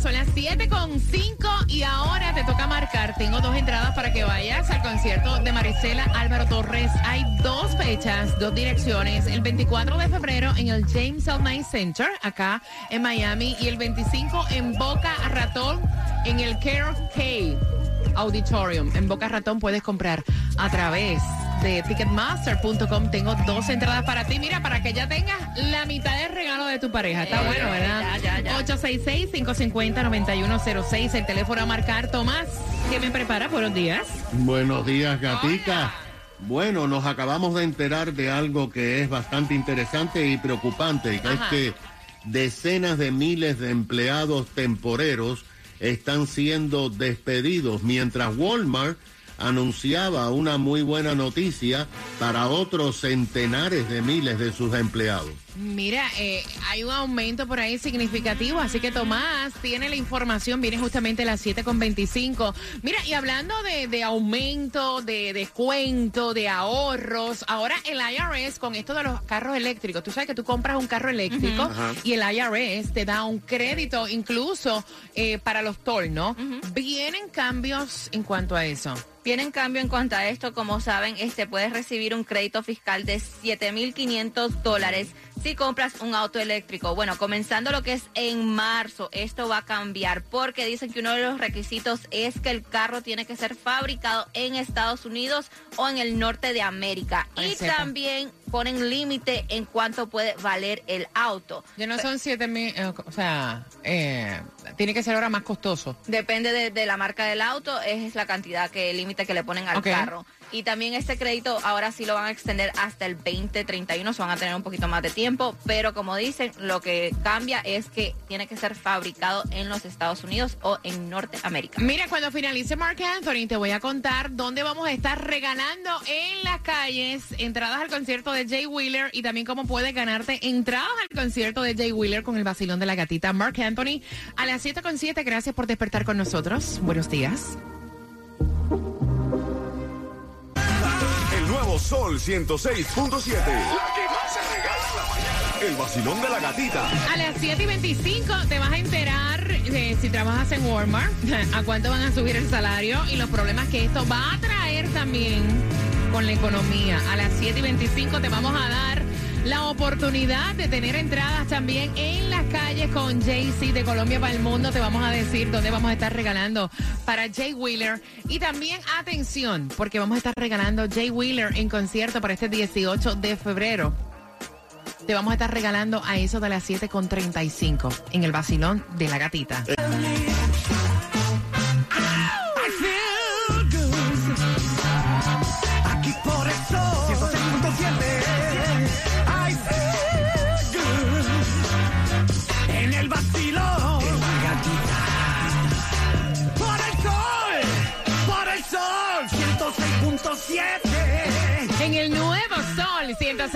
Son las 7.5 y ahora te toca marcar. Tengo dos entradas para que vayas al concierto de Marisela Álvaro Torres. Hay dos fechas, dos direcciones. El 24 de febrero en el James L. Knight Center, acá en Miami. Y el 25 en Boca Ratón, en el Care K Auditorium. En Boca Ratón puedes comprar a través de Ticketmaster.com. Tengo dos entradas para ti. Mira, para que ya tengas la mitad del regalo de tu pareja. Está bueno, ¿verdad? ya, ya. 866-550-9106. El teléfono a marcar. Tomás, ¿qué me prepara? Buenos días. Buenos días, gatica. Bueno, nos acabamos de enterar de algo que es bastante interesante y preocupante, que es que decenas de miles de empleados temporeros están siendo despedidos, mientras Walmart anunciaba una muy buena noticia para otros centenares de miles de sus empleados. Mira, eh, hay un aumento por ahí significativo, así que Tomás tiene la información, viene justamente a las 7.25. Mira, y hablando de, de aumento, de descuento, de ahorros, ahora el IRS con esto de los carros eléctricos, tú sabes que tú compras un carro eléctrico y el IRS te da un crédito incluso eh, para los toll, ¿no? Vienen cambios en cuanto a eso. Viene cambio en cuanto a esto, como saben, este puedes recibir un crédito fiscal de 7.500 dólares si compras un auto eléctrico. Bueno, comenzando lo que es en marzo, esto va a cambiar porque dicen que uno de los requisitos es que el carro tiene que ser fabricado en Estados Unidos o en el norte de América. Ay, Y sepa. también ponen límite en cuánto puede valer el auto. Ya no son 7 mil, eh, o sea, eh, tiene que ser ahora más costoso. Depende de, de la marca del auto, es la cantidad que el límite que le ponen al carro. Y también este crédito ahora sí lo van a extender hasta el 2031, se van a tener un poquito más de tiempo, pero como dicen, lo que cambia es que tiene que ser fabricado en los Estados Unidos o en Norteamérica. Mira, cuando finalice Mark Anthony, te voy a contar dónde vamos a estar regalando en las calles entradas al concierto de Jay Wheeler y también cómo puedes ganarte entradas al concierto de Jay Wheeler con el vacilón de la gatita Mark Anthony a las 7.7. Gracias por despertar con nosotros. Buenos días. El nuevo Sol 106.7. La que más se regala en la mañana. El vacilón de la gatita. A las 7 y 25 te vas a enterar de si trabajas en Walmart, a cuánto van a subir el salario y los problemas que esto va a traer también con la economía. A las 7 y 25 te vamos a dar la oportunidad de tener entradas también en las calles con Jay-Z de Colombia para el mundo. Te vamos a decir dónde vamos a estar regalando para Jay Wheeler. Y también atención, porque vamos a estar regalando Jay Wheeler en concierto para este 18 de febrero te vamos a estar regalando a eso de las 7.35 en el vacilón de la gatita. Aquí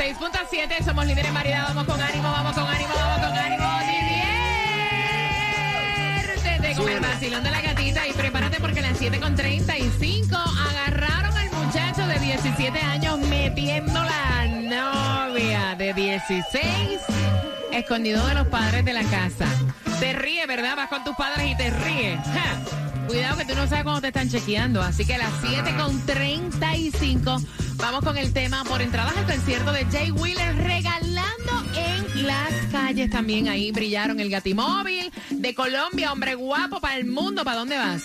6.7, somos líderes en vamos con ánimo, vamos con ánimo, vamos con ánimo, diviértete con el vacilón de la gatita y prepárate porque a las 7.35 agarraron al muchacho de 17 años metiendo la novia de 16 escondido de los padres de la casa. Te ríe, ¿verdad? Vas con tus padres y te ríe. Ja. Cuidado que tú no sabes cuándo te están chequeando. Así que a las 7.35 vamos con el tema por entradas al concierto de Jay Wheeler regalando en las calles también. Ahí brillaron el gatimóvil de Colombia, hombre guapo para el mundo. ¿Para dónde vas?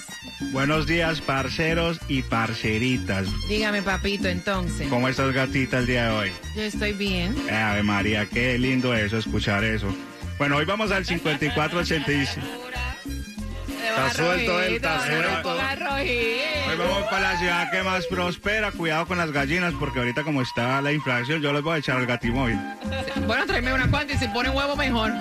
Buenos días, parceros y parceritas. Dígame, papito, entonces. ¿Cómo estás, gatita, el día de hoy? Yo estoy bien. Eh, Ave María, qué lindo eso, escuchar eso. Bueno, hoy vamos al 5485. Está suelto él, está suelto. Hoy vamos para la ciudad que más prospera. Cuidado con las gallinas, porque ahorita como está la inflación, yo les voy a echar al gatimóvil. Bueno, tráeme una cuanta y si ponen huevo mejor.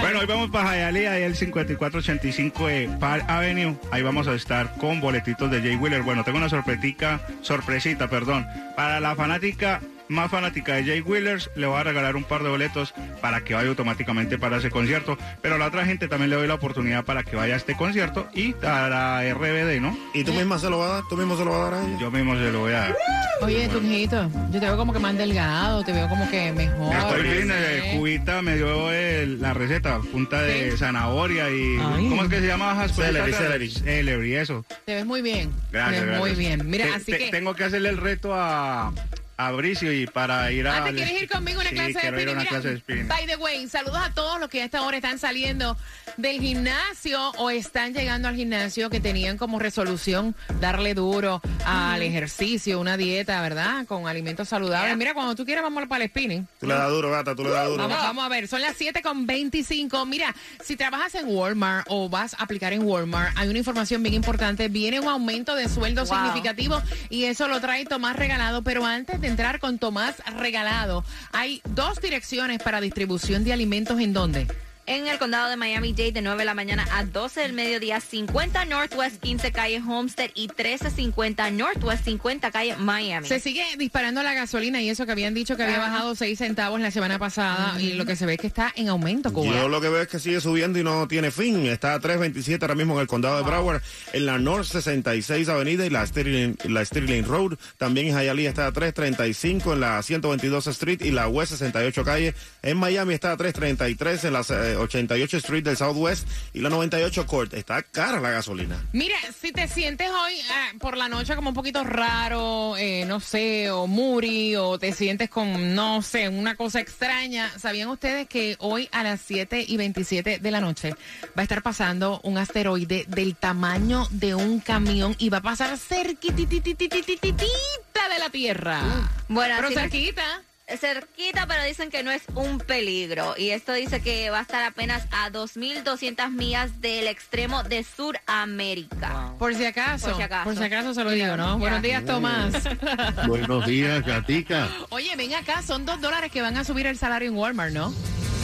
Bueno, hoy vamos para Hialeah, ahí el 5485 de Park Avenue. Ahí vamos a estar con boletitos de Jay Wheeler. Bueno, tengo una sorpretica, sorpresita, perdón. Para la fanática más fanática de Jay Wheelers, le voy a regalar un par de boletos para que vaya automáticamente para ese concierto. Pero a la otra gente también le doy la oportunidad para que vaya a este concierto y a la RBD, ¿no? ¿Y tú misma se lo vas a dar? ¿Tú mismo se lo vas a dar a ella? Yo mismo se lo voy a dar. Oye, Tunjito, yo te veo como que más delgado, te veo como que mejor. Estoy bien, eh, sé. Cubita me dio el- la receta, punta de Sí. zanahoria y... Ay. ¿Cómo es que se llama? Celery, celery. Celery, eso. Te ves muy bien. Gracias, te ves muy bien. Mira, Te- así te- que. Tengo que hacerle el reto a, a Bricio y para ir a... Ah, ¿te quieres ir conmigo a una Sí, clase de ir a spinning? una Mira, clase de spinning. by the way, saludos a todos los que a esta hora están saliendo del gimnasio o están llegando al gimnasio que tenían como resolución darle duro al ejercicio, una dieta, ¿verdad? Con alimentos saludables. Mira, cuando tú quieras vamos para el spinning. Tú le das duro, gata, tú le das duro. Vamos, vamos a ver, son las 7 con 25. Mira, si trabajas en Walmart o vas a aplicar en Walmart, hay una información bien importante. Viene un aumento de sueldo Wow. significativo y eso lo trae Tomás Regalado. Pero antes de entrar con Tomás Regalado, hay dos direcciones para distribución de alimentos en dónde. En el condado de Miami-Dade de 9 de la mañana a 12 del mediodía, 50 Northwest 15 calle Homestead y 1350 Northwest 50 calle Miami. Se sigue disparando la gasolina y eso que habían dicho que había bajado 6 centavos la semana pasada y lo que se ve es que está en aumento, Cuba. Yo lo que veo es que sigue subiendo y no tiene fin. Está a 327 ahora mismo en el condado de Broward, en la North 66 Avenida y la Sterling, la Sterling Road. También en Hialeah está a 335 en la 122 Street y la West 68 calle. En Miami está a 333 en la eh, 88 Street del Southwest y la 98 Court. Está cara la gasolina. Mira, si te sientes hoy ah, por la noche como un poquito raro, eh, no sé, o muri, o te sientes con, no sé, una cosa extraña, ¿sabían ustedes que hoy a las 7 y 27 de la noche va a estar pasando un asteroide del tamaño de un camión y va a pasar cerquititititititita de la Tierra? Uh, bueno, pero cerquita cerquita, pero dicen que no es un peligro. Y esto dice que va a estar apenas a 2.200 millas del extremo de Sudamérica. Por si acaso. Por si acaso. Por si acaso se lo digo, ¿no? Ya. Buenos días, Tomás. Buenos días, Gatica. Oye, ven acá, son dos dólares que van a subir el salario en Walmart, ¿no?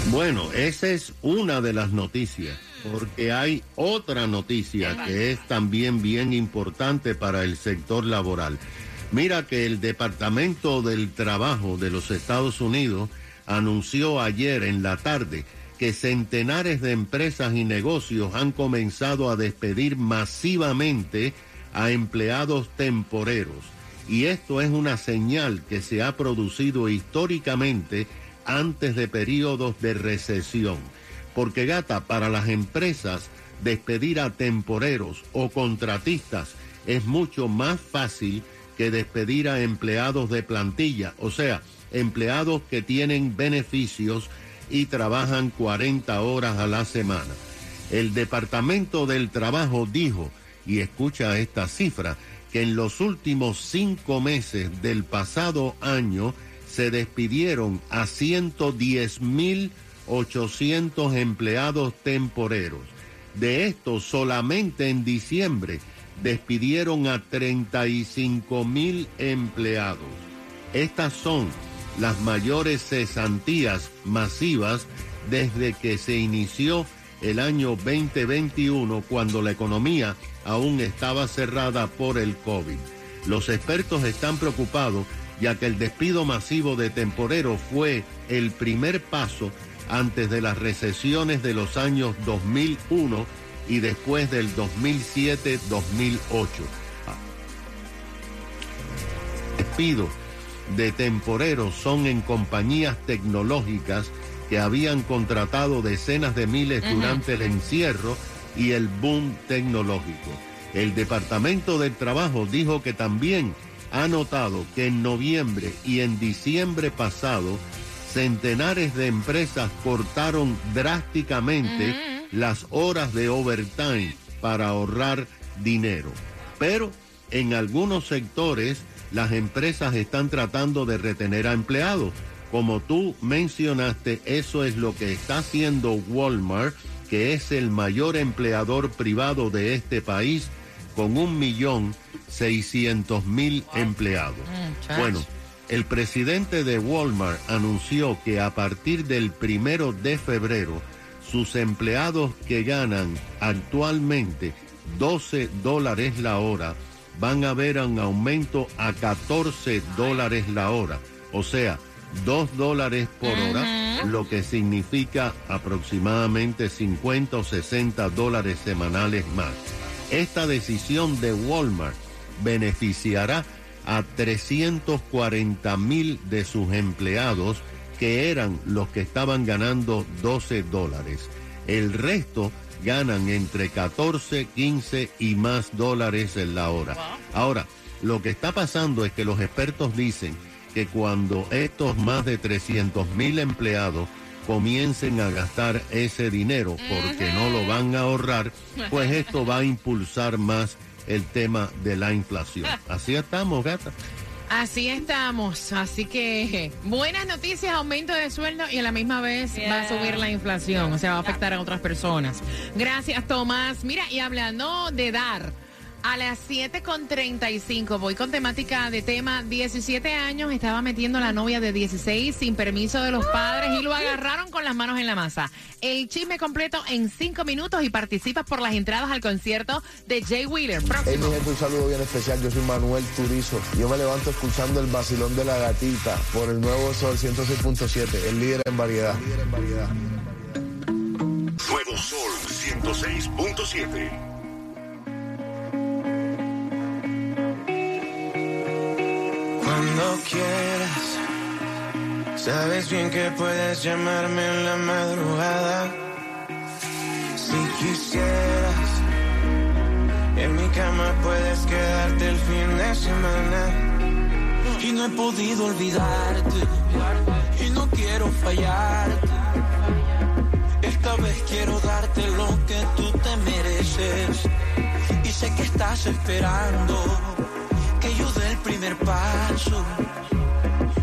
Bueno, esa es una de las noticias, porque hay otra noticia que es también bien importante para el sector laboral. Mira que el Departamento del Trabajo de los Estados Unidos anunció ayer en la tarde que centenares de empresas y negocios han comenzado a despedir masivamente a empleados temporeros. Y esto es una señal que se ha producido históricamente antes de periodos de recesión. Porque gata, para las empresas, despedir a temporeros o contratistas es mucho más fácil que despedir a empleados de plantilla, o sea, empleados que tienen beneficios y trabajan 40 horas a la semana. El Departamento del Trabajo dijo, y escucha esta cifra, que en los últimos cinco meses del pasado año se despidieron a 110.800 empleados temporeros. De estos, solamente en diciembre despidieron a 35.000 empleados. Estas son las mayores cesantías masivas desde que se inició el año 2021 cuando la economía aún estaba cerrada por el COVID. Los expertos están preocupados ya que el despido masivo de temporeros fue el primer paso antes de las recesiones de los años 2001 y después del 2007-2008. Despidos de temporeros son en compañías tecnológicas que habían contratado decenas de miles durante el encierro y el boom tecnológico. El Departamento del Trabajo dijo que también ha notado que en noviembre y en diciembre pasado centenares de empresas cortaron drásticamente las horas de overtime para ahorrar dinero. Pero en algunos sectores las empresas están tratando de retener a empleados. Como tú mencionaste, eso es lo que está haciendo Walmart, que es el mayor empleador privado de este país, con un millón seiscientos mil empleados. Muchacho. Bueno, el presidente de Walmart anunció que a partir del primero de febrero, sus empleados que ganan actualmente 12 dólares la hora van a ver un aumento a 14 dólares la hora. o sea, 2 dólares por hora, lo que significa aproximadamente 50 o 60 dólares semanales más. Esta decisión de Walmart beneficiará a 340 mil de sus empleados que eran los que estaban ganando 12 dólares. El resto ganan entre 14, 15 y más dólares en la hora. Ahora, lo que está pasando es que los expertos dicen que cuando estos más de 300 mil empleados comiencen a gastar ese dinero porque no lo van a ahorrar, pues esto va a impulsar más el tema de la inflación. Así estamos, gata. Así estamos, así que buenas noticias, aumento de sueldo y a la misma vez va a subir la inflación, o sea, va a afectar a otras personas. Gracias, Tomás. Mira, y hablando de dar, a las 7.35 voy con temática de tema 17 años, estaba metiendo a la novia de 16 sin permiso de los padres y lo agarraron con las manos en la masa. El chisme completo en 5 minutos y participas por las entradas al concierto de Jay Wheeler. Hey, Próximo. mi gente, un saludo bien especial. Yo soy Manuel Turizo. Yo me levanto escuchando el vacilón de la gatita por el nuevo Sol 106.7, el líder en variedad. Nuevo Sol 106.7. Cuando quieras, sabes bien que puedes llamarme en la madrugada. Si quisieras, en mi cama puedes quedarte el fin de semana. Y no he podido olvidarte, y no quiero fallarte. Esta vez quiero darte lo que tú te mereces. Y sé que estás esperando que yo dé el primer paso.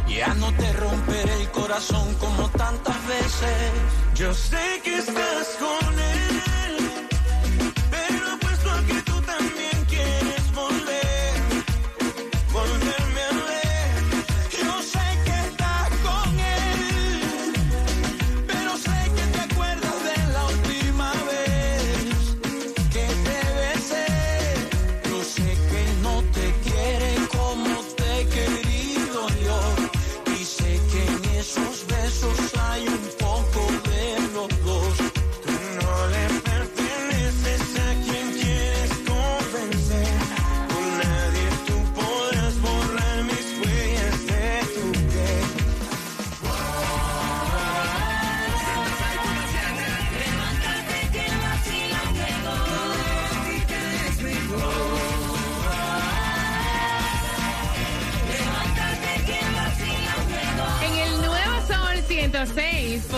Ya no te romperé el corazón como tantas veces. Yo sé que estás con él, so sad.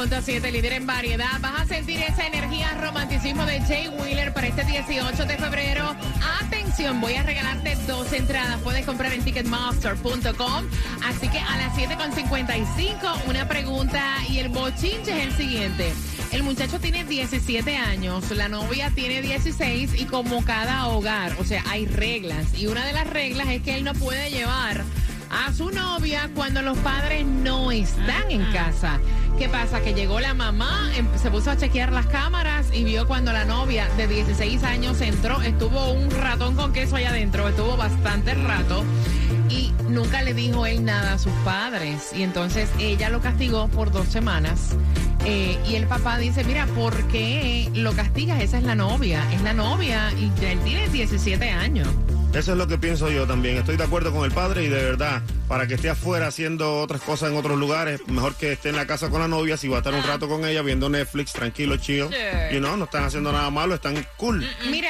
106.7, líder en variedad, vas a sentir esa energía romanticismo de Jay Wheeler para este 18 de febrero. Atención, voy a regalarte dos entradas. Puedes comprar en ticketmaster.com. Así que a las 7.55, una pregunta y el bochinche es el siguiente. El muchacho tiene 17 años, la novia tiene 16 y como cada hogar, o sea, hay reglas. Y una de las reglas es que él no puede llevar a su novia cuando los padres no están en casa. ¿Qué pasa? Que llegó la mamá, em- se puso a chequear las cámaras y vio cuando la novia de 16 años entró, estuvo un ratón con queso allá adentro, estuvo bastante rato y nunca le dijo él nada a sus padres. Y entonces ella lo castigó por dos semanas. Eh, y el papá dice, mira, ¿por qué lo castigas? Esa es la novia, es la novia y él tiene 17 años. Eso es lo que pienso yo también. Estoy de acuerdo con el padre y de verdad, para que esté afuera haciendo otras cosas en otros lugares, mejor que esté en la casa con la novia, si va a estar un rato con ella viendo Netflix, tranquilo, chido. Y no, no están haciendo nada malo, están cool. Mira,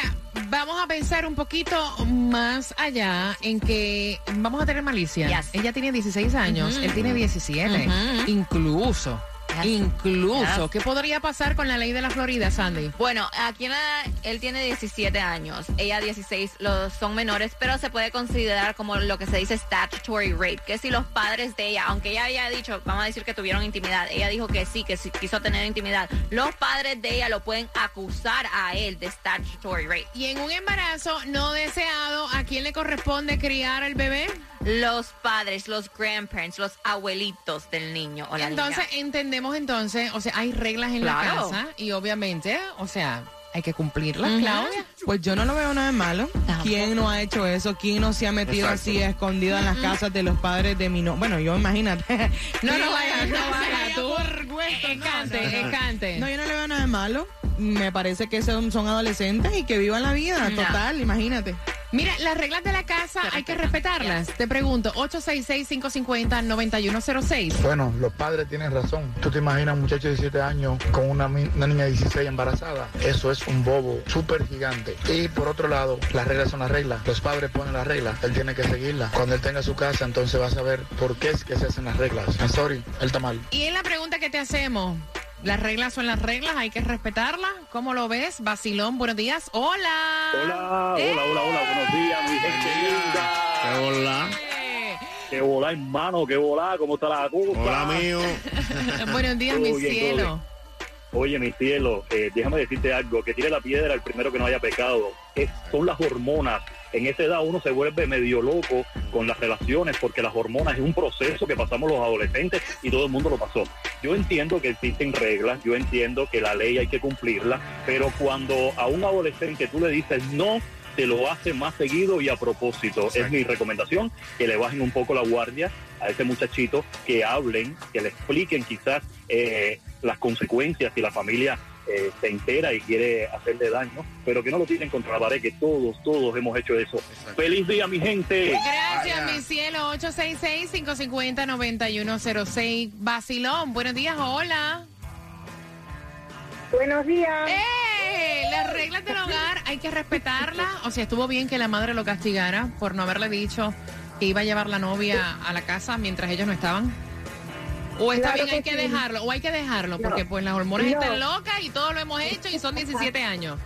vamos a pensar un poquito más allá en que vamos a tener malicia. Yes. Ella tiene 16 años, él tiene 17. Incluso. Yes. Incluso. Yes. ¿Qué podría pasar con la ley de la Florida, Sandy? Bueno, aquí en la- él tiene 17 años, ella 16, los son menores, pero se puede considerar como lo que se dice statutory rape, que si los padres de ella, aunque ella había dicho, vamos a decir que tuvieron intimidad, ella dijo que sí, que sí quiso tener intimidad, los padres de ella lo pueden acusar a él de statutory rape. Y en un embarazo no deseado, ¿a quién le corresponde criar al bebé? Los padres, los grandparents, los abuelitos del niño o la Entonces, niña. entendemos entonces, o sea, hay reglas en la Claro. casa y obviamente, o sea, hay que cumplirlas, Claudia. Pues yo no lo veo nada de malo. Tampoco. ¿Quién no ha hecho eso? ¿Quién no se ha metido Exacto. así escondido en las casas de los padres de mi no? Bueno, yo imagínate. No, no Sí, vayas, no vaya tú. por hueso, no, Escante, no, no. escante. No, yo no le veo nada de malo. Me parece que son, son adolescentes y que vivan la vida. No. Total, imagínate. Mira, las reglas de la casa hay que respetarlas. Te pregunto, 866-550-9106. Bueno, los padres tienen razón. Tú te imaginas un muchacho de 17 años con una, una niña de 16 embarazada. Eso es un bobo súper gigante. Y por otro lado, las reglas son las reglas. Los padres ponen las reglas. Él tiene que seguirlas. Cuando él tenga su casa, entonces va a saber por qué es que se hacen las reglas. I'm sorry, él está mal. Y en la pregunta que te hacemos, ¿las reglas son las reglas? ¿Hay que respetarlas? ¿Cómo lo ves? Basilón, buenos días. Hola. Hola, hola, hola, hola, buenos días, mi gente linda. ¿Qué hola? Eh, Qué volá, hermano, qué volá, ¿cómo está la cosa? Hola, mío. buenos días, mi bien, cielo. Oye, mi cielo, eh, déjame decirte algo, que tire la piedra el primero que no haya pecado. Es- son las hormonas. En esa edad uno se vuelve medio loco con las relaciones porque las hormonas es un proceso que pasamos los adolescentes y todo el mundo lo pasó. Yo entiendo que existen reglas, yo entiendo que la ley hay que cumplirla, pero cuando a un adolescente tú le dices no, te lo hace más seguido y a propósito. Es mi recomendación que le bajen un poco la guardia a ese muchachito, que hablen, que le expliquen quizás eh, las consecuencias si la familia eh, se entera y quiere hacerle daño, pero que no lo tiren contra la pared, que todos, todos hemos hecho eso. ¡Feliz día, mi gente! Gracias, Vaya. mi cielo. 866-550-9106. Basilón, buenos días. Hola. Buenos días. ¡Eh! Las reglas del hogar hay que respetarlas. O sea, estuvo bien que la madre lo castigara por no haberle dicho que iba a llevar la novia a la casa mientras ellos no estaban. O está Claro bien, hay que sí. dejarlo, o hay que dejarlo, No. porque pues las hormonas No. están locas y todo lo hemos hecho y son 17 años.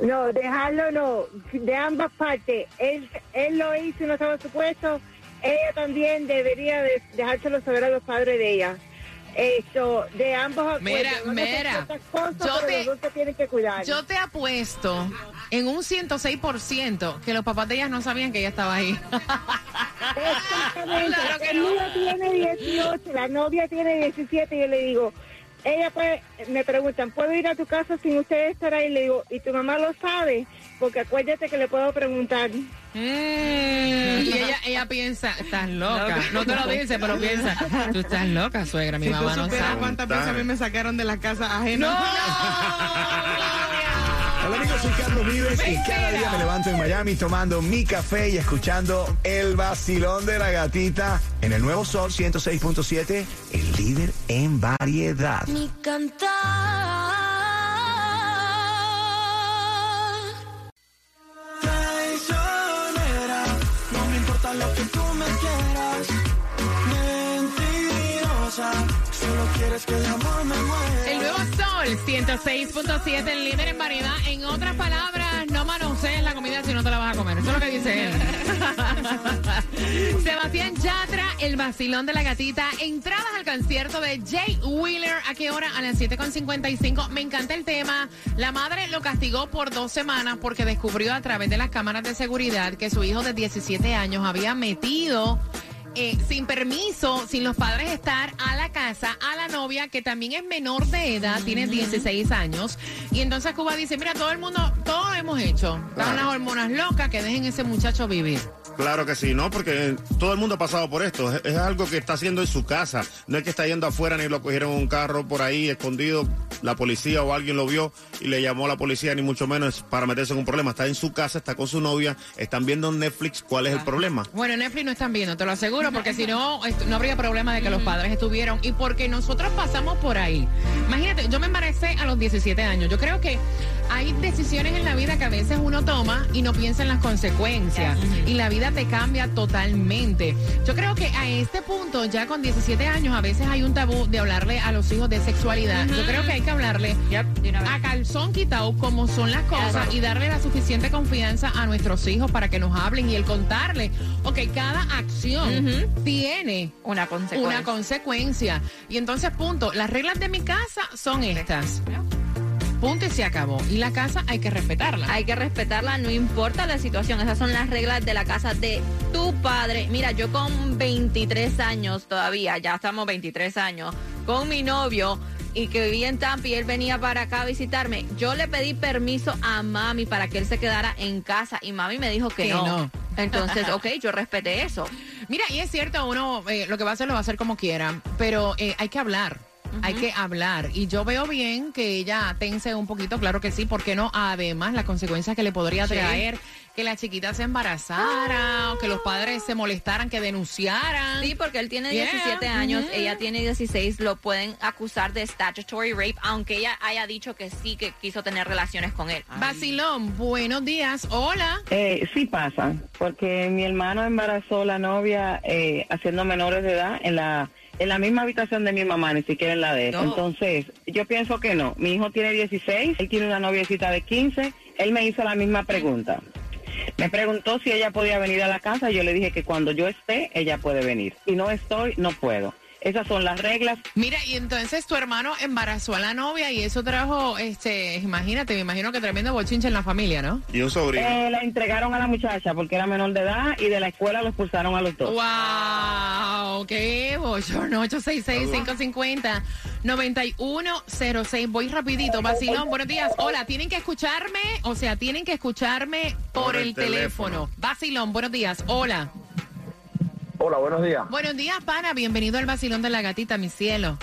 No, dejarlo no, de ambas partes. Él, él lo hizo y no estaba supuesto. Ella también debería de dejárselo saber a los padres de ella. Esto, de ambos acuerdos. Mira, Van a hacer mira, cosas, yo te- los dos se tienen que cuidar. Yo te apuesto en un 106% que los papás de ellas no sabían que ella estaba ahí. Exactamente. Claro que el no. niño tiene 18, la novia tiene 17 y yo le digo, ella puede, me preguntan, ¿puedo ir a tu casa sin ustedes estar ahí? Le digo, ¿y tu mamá lo sabe? Porque acuérdate que le puedo preguntar. Mm, y ella, ella piensa, estás loca. No te lo dice, pero piensa, tú estás loca, suegra, mi si mamá tú no sabe. cuántas veces a mí me sacaron de la casa ajena. Hola amigos, soy Carlos Vives y cada día me levanto en Miami tomando mi café y escuchando el vacilón de la gatita en el nuevo Sol 106.7, el líder en variedad. Mi cantar. Traicionera, no me importa lo que tú me quieras. Mentirosa, solo quieres que el amor me muera. Sol 106.7, el líder en variedad. En otras palabras, no manosees la comida si no te la vas a comer. Eso es lo que dice él. Sebastián Yatra, el vacilón de la gatita. Entradas al concierto de Jay Wheeler. ¿A qué hora? A las 7.55. Me encanta el tema. La madre lo castigó por dos semanas porque descubrió a través de las cámaras de seguridad que su hijo de 17 años había metido eh, sin permiso, sin los padres estar a la casa, a la novia, que también es menor de edad, tiene 16 años. Y entonces Cuba dice, mira, todo el mundo, todo lo hemos hecho. Están las hormonas locas, que dejen ese muchacho vivir. Claro que sí, ¿no? Porque todo el mundo ha pasado por esto. Es, es algo que está haciendo en su casa. No es que está yendo afuera ni lo cogieron en un carro por ahí escondido. La policía o alguien lo vio y le llamó a la policía, ni mucho menos para meterse en un problema. Está en su casa, está con su novia, están viendo en Netflix cuál es el problema. Bueno, Netflix no están viendo, te lo aseguro, porque si no, no habría problema de que los padres estuvieron. Y porque nosotros pasamos por ahí. Imagínate, yo me embaracé a los 17 años. Yo creo que hay decisiones en la vida que a veces uno toma y no piensa en las consecuencias. Y la vida te cambia totalmente. Yo creo que a este punto, ya con 17 años, a veces hay un tabú de hablarle a los hijos de sexualidad. Yo creo que hay que hablarle a calzón quitado como son las cosas y darle la suficiente confianza a nuestros hijos para que nos hablen y el contarle, ok, cada acción tiene una consecuencia. una consecuencia. Y entonces, punto, las reglas de mi casa son estas. Punto y se acabó. Y la casa hay que respetarla. Hay que respetarla, no importa la situación. Esas son las reglas de la casa de tu padre. Mira, yo con 23 años todavía, ya estamos 23 años, con mi novio, y que vivía en Tampa y él venía para acá a visitarme, yo le pedí permiso a mami para que él se quedara en casa y mami me dijo que, Que no. no. Entonces, ok, yo respeté eso. Mira, y es cierto, uno eh, lo que va a hacer lo va a hacer como quiera, pero eh, hay que hablar. Hay que hablar. Y yo veo bien que ella tense un poquito, claro que sí, ¿por qué no? Además, las consecuencias que le podría Sí. Que la chiquita se embarazara o que los padres se molestaran, que denunciaran. Sí, porque él tiene Yeah. 17 años, ella tiene 16, lo pueden acusar de statutory rape, aunque ella haya dicho que sí, que quiso tener relaciones con él. Basilón, buenos días. Hola. Eh, sí pasa, porque mi hermano embarazó la novia eh, haciendo menores de edad en la en la misma habitación de mi mamá, ni siquiera en la de él. No. Entonces, yo pienso que no. Mi hijo tiene 16, él tiene una noviecita de 15, él me hizo la misma pregunta. Me preguntó si ella podía venir a la casa, yo le dije que cuando yo esté, ella puede venir. Si no estoy, no puedo. Esas son las reglas. Mira, y entonces tu hermano embarazó a la novia y eso trajo, este, imagínate, me imagino que tremendo bochinche en la familia, ¿no? Y un sobrino. Eh, la entregaron a la muchacha porque era menor de edad y de la escuela lo expulsaron a los dos. ¡Wow! ¡Qué bochorno! 866-550-9106. Voy rapidito. Basilón, buenos días. Hola, tienen que escucharme, o sea, tienen que escucharme por, Por el, el teléfono. teléfono. Basilón, buenos días. Hola. Hola, buenos días. Buenos días, pana. Bienvenido al Basilón de la Gatita, mi cielo.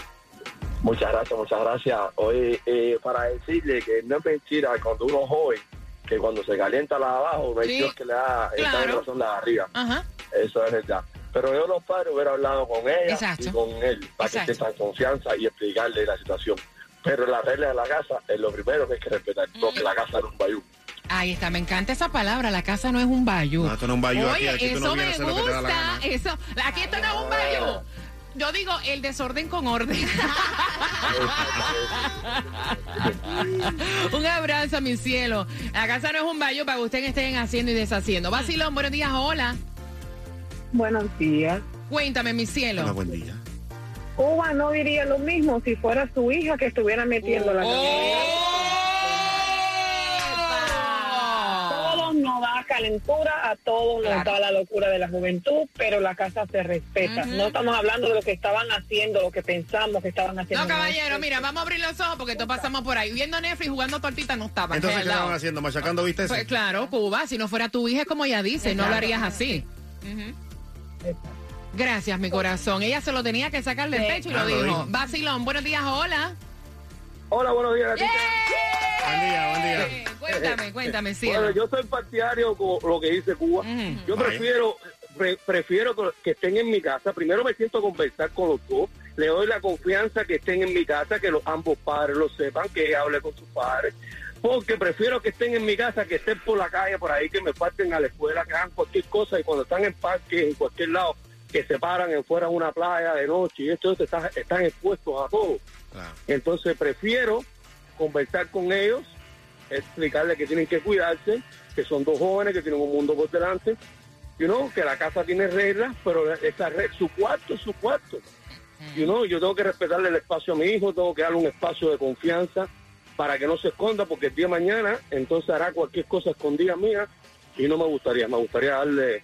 Muchas gracias, muchas gracias. Hoy, eh, para decirle que no es mentira cuando uno es joven, que cuando se calienta la de abajo, no hay Sí, Dios que le da esta claro. razón la de arriba. Ajá. Eso es verdad. Pero yo los padres hubiera hablado con ella Exacto. y con él para Exacto. que tengan confianza y explicarle la situación. Pero la regla de la casa es lo primero que hay que respetar, no que la casa no es un bayú. Ahí está, me encanta esa palabra. La casa no es un bayú. No, esto no es un Oye, aquí eso me hacer lo que te da la gusta. gana. Eso, aquí esto no es un bayú. Yo digo el desorden con orden. un abrazo, mi cielo. La casa no es un bayú para que ustedes estén haciendo y deshaciendo. Basilón, buenos días, hola. Buenos días. Cuéntame, mi cielo. buen día. Cuba no diría lo mismo si fuera su hija que estuviera metiendo la Todos calentura, a todos nos da la locura de la juventud, pero la casa se respeta. No estamos hablando de lo que estaban haciendo, lo que pensamos que estaban haciendo. No, caballero, mira, vamos a abrir los ojos porque todos pasamos por ahí. Viendo Netflix, jugando tortita, no estaba. Entonces, ¿qué estaban haciendo? ¿Machacando viste eso? Pues claro, Cuba, si no fuera tu hija, como ella dice, no lo harías así. Gracias, mi corazón. Ella se lo tenía que sacar del Sí. pecho y lo Ah, lo dijo. Basilón, buenos días, hola. Hola, buenos días, gatita. Buen día, buen día. Eh, Cuéntame, cuéntame, cielo. Bueno, yo soy partidario con lo que dice Cuba. Yo Vaya. prefiero pre- prefiero que- estén en mi casa. Primero me siento a conversar con los dos. Le doy la confianza que estén en mi casa, que los ambos padres lo sepan, que hable con sus padres. Porque prefiero que estén en mi casa, que estén por la calle, por ahí, que me parten a la escuela, que hagan cualquier cosa. Y cuando están en parque, en cualquier lado, que se paran en fuera de una playa de noche y esto, están expuestos a todo. Entonces prefiero conversar con ellos, explicarles que tienen que cuidarse, que son dos jóvenes que tienen un mundo por delante, you know, que la casa tiene reglas, pero esa re- su cuarto es su cuarto. You know, yo tengo que respetarle el espacio a mi hijo, tengo que darle un espacio de confianza para que no se esconda, porque el día de mañana entonces hará cualquier cosa escondida mía y no me gustaría, me gustaría darle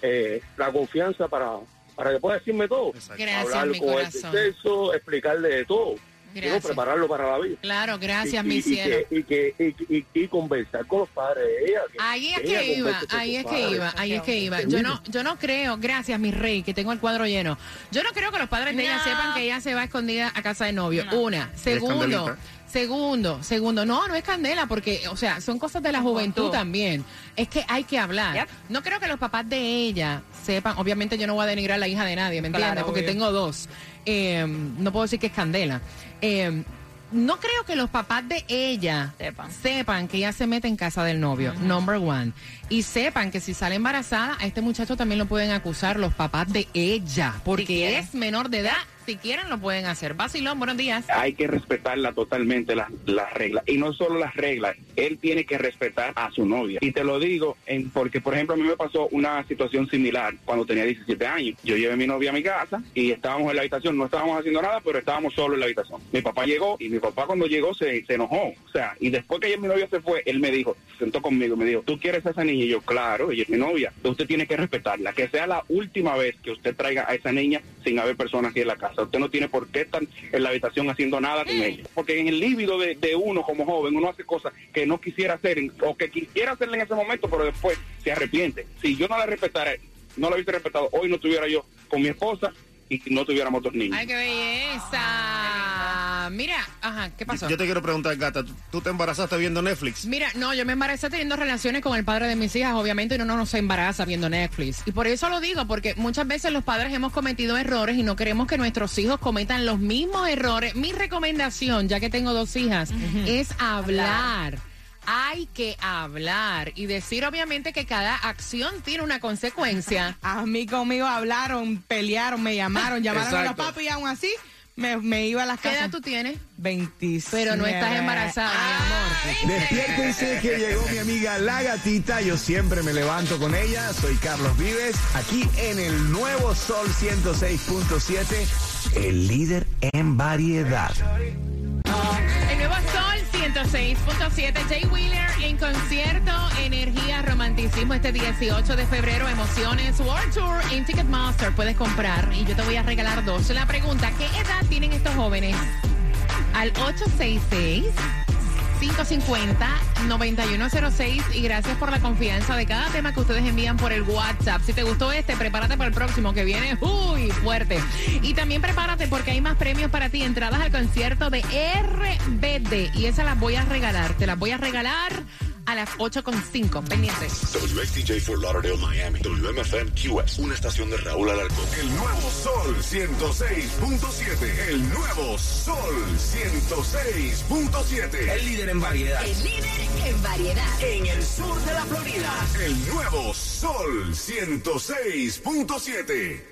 eh, la confianza para, para que pueda decirme todo. Gracias, Hablar con él de corazón. sexo, explicarle de todo. Gracias. prepararlo para la vida. Claro, gracias, Y- mi y- y cielo. que- Y, que, y, y- y conversar con los padres de ella. que- Ahí es ella que iba, ahí es que padres. iba, ahí es que iba. Yo no, yo no creo, gracias mi rey, que tengo el cuadro lleno. Yo no creo que los padres de ella No. sepan que ella se va escondida a casa de novio. Una. Segundo? Segundo, segundo. No, no es candela porque, o sea, son cosas de la juventud también. Es que hay que hablar. No creo que los papás de ella sepan, obviamente yo no voy a denigrar a la hija de nadie, ¿me entiendes? Claro, porque obvio. tengo dos. Eh, no puedo decir que es candela. Eh, no creo que los papás de ella sepan, que ella se mete en casa del novio, number one. Y sepan que si sale embarazada, a este muchacho también lo pueden acusar los papás de ella, porque es menor de edad. Si quieren, lo pueden hacer. Basilón, buenos días. hay que respetarla totalmente las las reglas y no solo las reglas él tiene que respetar a su novia. Y te lo digo en, porque, por ejemplo, a mí me pasó una situación similar cuando tenía 17 años. Yo llevé a mi novia a mi casa y estábamos en la habitación, no estábamos haciendo nada, pero estábamos solo en la habitación. Mi papá llegó y mi papá cuando llegó se, se enojó. O sea, y después que mi novia se fue, él me dijo, se sentó conmigo me dijo, ¿tú quieres a esa niña? Y yo, claro, ella es mi novia. Usted tiene que respetarla. Que sea la última vez que usted traiga a esa niña sin haber personas aquí en la casa. Usted no tiene por qué estar en la habitación haciendo nada con ella. Porque en el líbido de, de uno como joven, uno hace cosas que no quisiera hacer o que quisiera hacerle en ese momento, pero después se arrepiente. Si yo no la respetara, no la hubiese respetado, hoy no estuviera yo con mi esposa y no tuviéramos dos niños. ¡Ay, qué belleza! Mira, ajá, ¿qué pasó? Yo te quiero preguntar, Gata, ¿tú, tú te embarazaste viendo Netflix? Mira, no, yo me embaracé teniendo relaciones con el padre de mis hijas, obviamente, y uno no se embaraza viendo Netflix. Y por eso lo digo, porque muchas veces los padres hemos cometido errores y no queremos que nuestros hijos cometan los mismos errores. Mi recomendación, ya que tengo dos hijas, es hablar. Hay que hablar y decir obviamente que cada acción tiene una consecuencia. A mí conmigo hablaron, pelearon, me llamaron, llamaron a los papis y aún así me, me iba a las ¿Qué casas. edad tú tienes? 26. Pero no estás embarazada, mi amor. Despiértense que llegó mi amiga La Gatita. Yo siempre me levanto con ella. Soy Carlos Vives, aquí en el nuevo Sol 106.7, el líder en variedad. El nuevo Sol 106.7, Jay Wheeler en concierto, energía, romanticismo este 18 de febrero, emociones, World Tour en Ticketmaster. Puedes comprar y yo te voy a regalar dos. La pregunta, ¿qué edad tienen estos jóvenes? Al 866. 550-9106 y gracias por la confianza de cada tema que ustedes envían por el WhatsApp. Si te gustó este, prepárate para el próximo que viene uy fuerte. Y también prepárate porque hay más premios para ti, entradas al concierto de RBD y esas las voy a regalar. Te las voy a regalar a las 8.5. Pendientes. WXTJ for Lauderdale, Miami. WMFM QS. Una estación de Raúl Alarcón. El nuevo Sol 106.7. El nuevo Sol 106.7. El líder en variedad. El líder en variedad. En el sur de la Florida. El nuevo Sol 106.7.